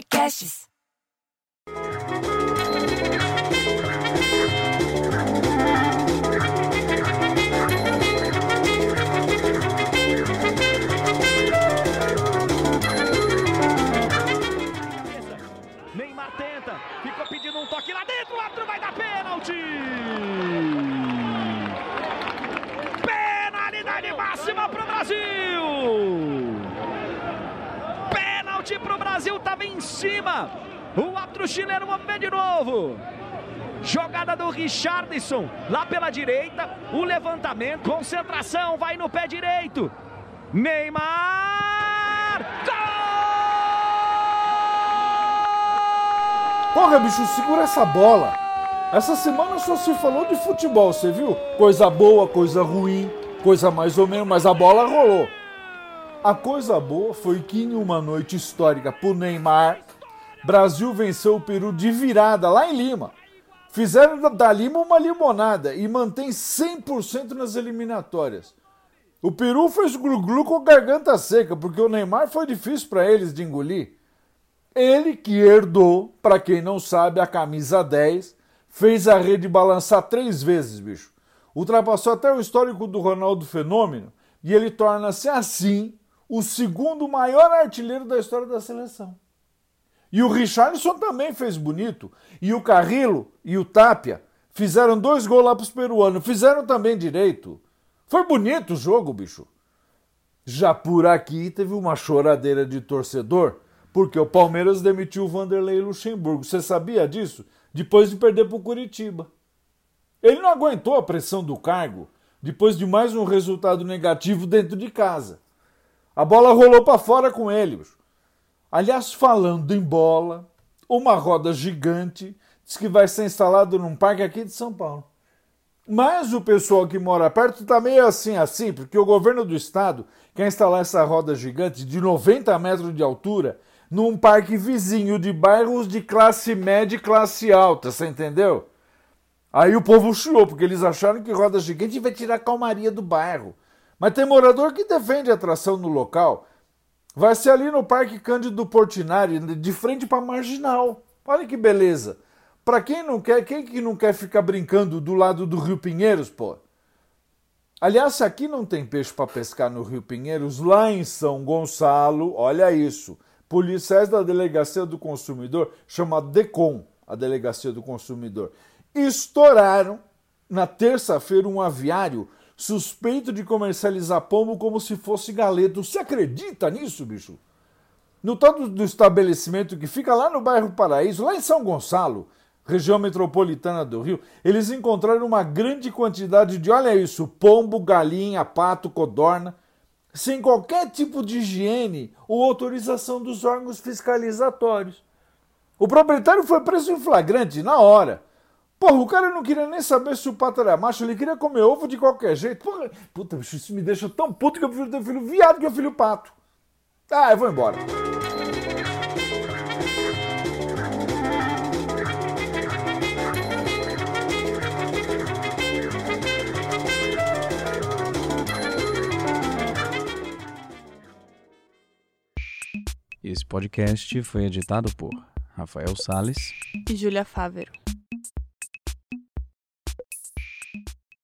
Podcasts. Neymar tenta, ficou pedindo um toque lá dentro, o árbitro vai dar pênalti! Penalidade máxima pro Brasil! Pênalti pro Brasil, tava em cima! O árbitro chileno ver de novo! Jogada do Richardson, lá pela direita, o levantamento, concentração, vai no pé direito. Neymar! Gol! Porra, bicho, segura essa bola. Essa semana só se falou de futebol, você viu? Coisa boa, coisa ruim, coisa mais ou menos, mas a bola rolou. A coisa boa foi que em uma noite histórica pro Neymar, Brasil venceu o Peru de virada lá em Lima. Fizeram da Lima uma limonada e mantém 100% nas eliminatórias. O Peru fez glu-glu com a garganta seca, porque o Neymar foi difícil para eles de engolir. Ele que herdou, para quem não sabe, a camisa 10, fez a rede balançar três vezes, bicho. Ultrapassou até o histórico do Ronaldo Fenômeno e ele torna-se assim o segundo maior artilheiro da história da seleção. E o Richarlison também fez bonito. E o Carrillo e o Tapia fizeram dois gols lá para os peruanos. Fizeram também direito. Foi bonito o jogo, bicho. Já por aqui teve uma choradeira de torcedor, porque o Palmeiras demitiu o Vanderlei Luxemburgo. Você sabia disso? Depois de perder para o Curitiba. Ele não aguentou a pressão do cargo depois de mais um resultado negativo dentro de casa. A bola rolou para fora com ele. Aliás, falando em bola, uma roda gigante diz que vai ser instalada num parque aqui de São Paulo. Mas o pessoal que mora perto está meio assim, assim, porque o governo do estado quer instalar essa roda gigante de 90 metros de altura num parque vizinho de bairros de classe média e classe alta, você entendeu? Aí o povo chiou, porque eles acharam que roda gigante vai tirar a calmaria do bairro. Mas tem morador que defende a atração no local. Vai ser ali no Parque Cândido Portinari, de frente para Marginal. Olha que beleza. Para quem não quer, quem que não quer ficar brincando do lado do Rio Pinheiros, pô? Aliás, se aqui não tem peixe para pescar no Rio Pinheiros, lá em São Gonçalo, olha isso. Policiais da Delegacia do Consumidor, chamada DECOM, a Delegacia do Consumidor, estouraram na terça-feira um aviário suspeito de comercializar pombo como se fosse galeto. Você acredita nisso, bicho? No tal do estabelecimento que fica lá no bairro Paraíso, lá em São Gonçalo, região metropolitana do Rio, eles encontraram uma grande quantidade de, olha isso, pombo, galinha, pato, codorna, sem qualquer tipo de higiene ou autorização dos órgãos fiscalizatórios. O proprietário foi preso em flagrante na hora. Porra, o cara não queria nem saber se o pato era macho, ele queria comer ovo de qualquer jeito. Porra, puta, bicho, isso me deixa tão puto que eu prefiro ter filho viado que eu filho pato. Ah, eu vou embora. Esse podcast foi editado por Rafael Sales e Júlia Fávero.